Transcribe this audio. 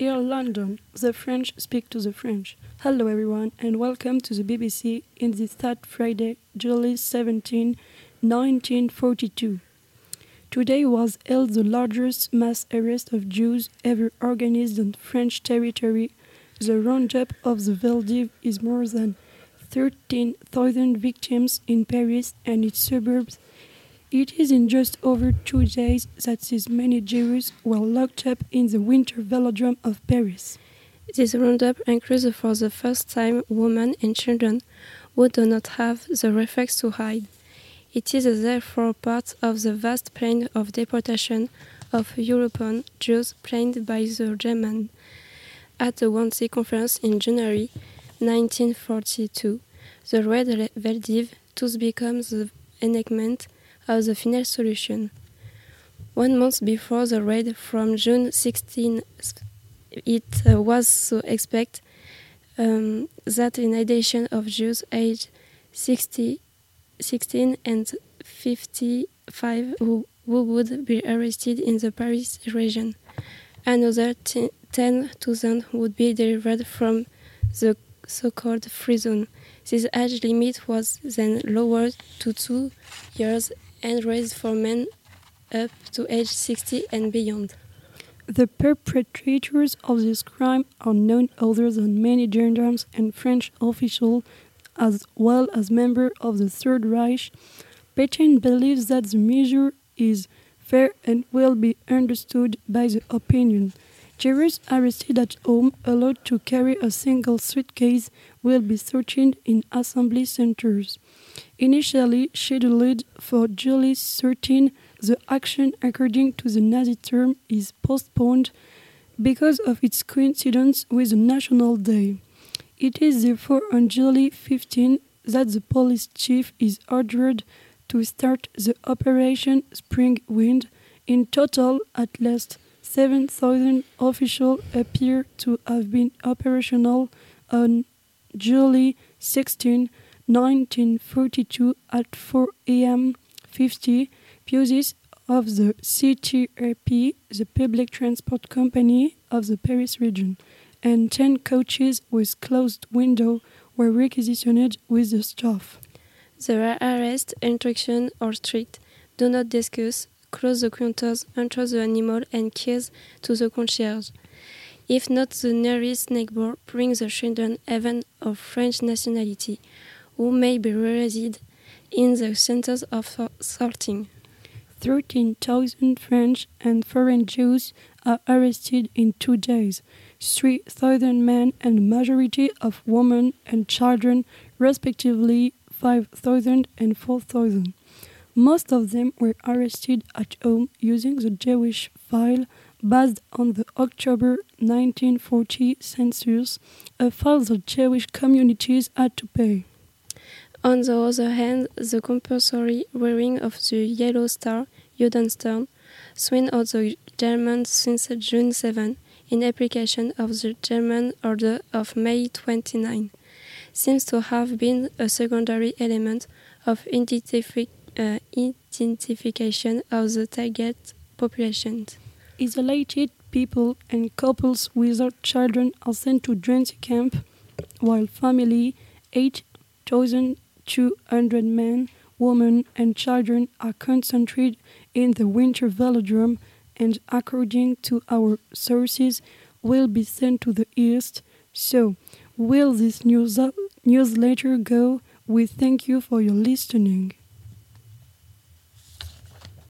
Here in London, the French speak to the French. Hello everyone and welcome to the BBC in this third Friday, July 17, 1942. Today was held the largest mass arrest of Jews ever organized on French territory. The roundup of the Vél'd'Hiv is more than 13,000 victims in Paris and its suburbs it is in just over two days that these many Jews were locked up in the winter velodrome of Paris. This roundup includes for the first time women and children who do not have the reflex to hide. It is therefore part of the vast plan of deportation of European Jews planned by the Germans at the Wannsee Conference in January 1942. The Red Vél'd'Hiv thus becomes the enactment as a final solution. One month before the raid from June 16, it uh, was so expected um, that in addition of Jews aged 60, 16 and 55 who, who would be arrested in the Paris region, another 10,000 would be delivered from the so-called free zone. This age limit was then lowered to two years and raised for men up to age 60 and beyond. The perpetrators of this crime are none other than many gendarmes and French officials, as well as members of the Third Reich. Pétain believes that the measure is fair and will be understood by the opinion. Jews arrested at home, allowed to carry a single suitcase, will be searched in assembly centers. Initially scheduled for July 13, the action, according to the Nazi term, is postponed because of its coincidence with the National Day. It is therefore on July 15 that the police chief is ordered to start the Operation Spring Wind. In total, at least 7,000 officials appear to have been operational on July 16, 1942 at 4 am 50 buses of the CTRP, the public transport company of the Paris region, and 10 coaches with closed windows were requisitioned with the staff. There are arrest, instruction, or strict do not discuss close the counters, enter the animal, and keys to the concierge. If not the nearest neighbor, bring the children, even of French nationality, who may be raised in the centers of sorting. 13,000 French and foreign Jews are arrested in two days. 3,000 men and majority of women and children, respectively 5,000 and 4,000. Most of them were arrested at home using the Jewish file based on the October 1940 census, a file the Jewish communities had to pay. On the other hand, the compulsory wearing of the yellow star, Judenstern, swing of the Germans since June 7, in application of the German Order of May 29, seems to have been a secondary element of identification uh, identification of the target population. Isolated people and couples without children are sent to Drancy camp, while family, 8,200 men, women, and children are concentrated in the winter velodrome and, according to our sources, will be sent to the east. So, will this news newsletter go? We thank you for your listening.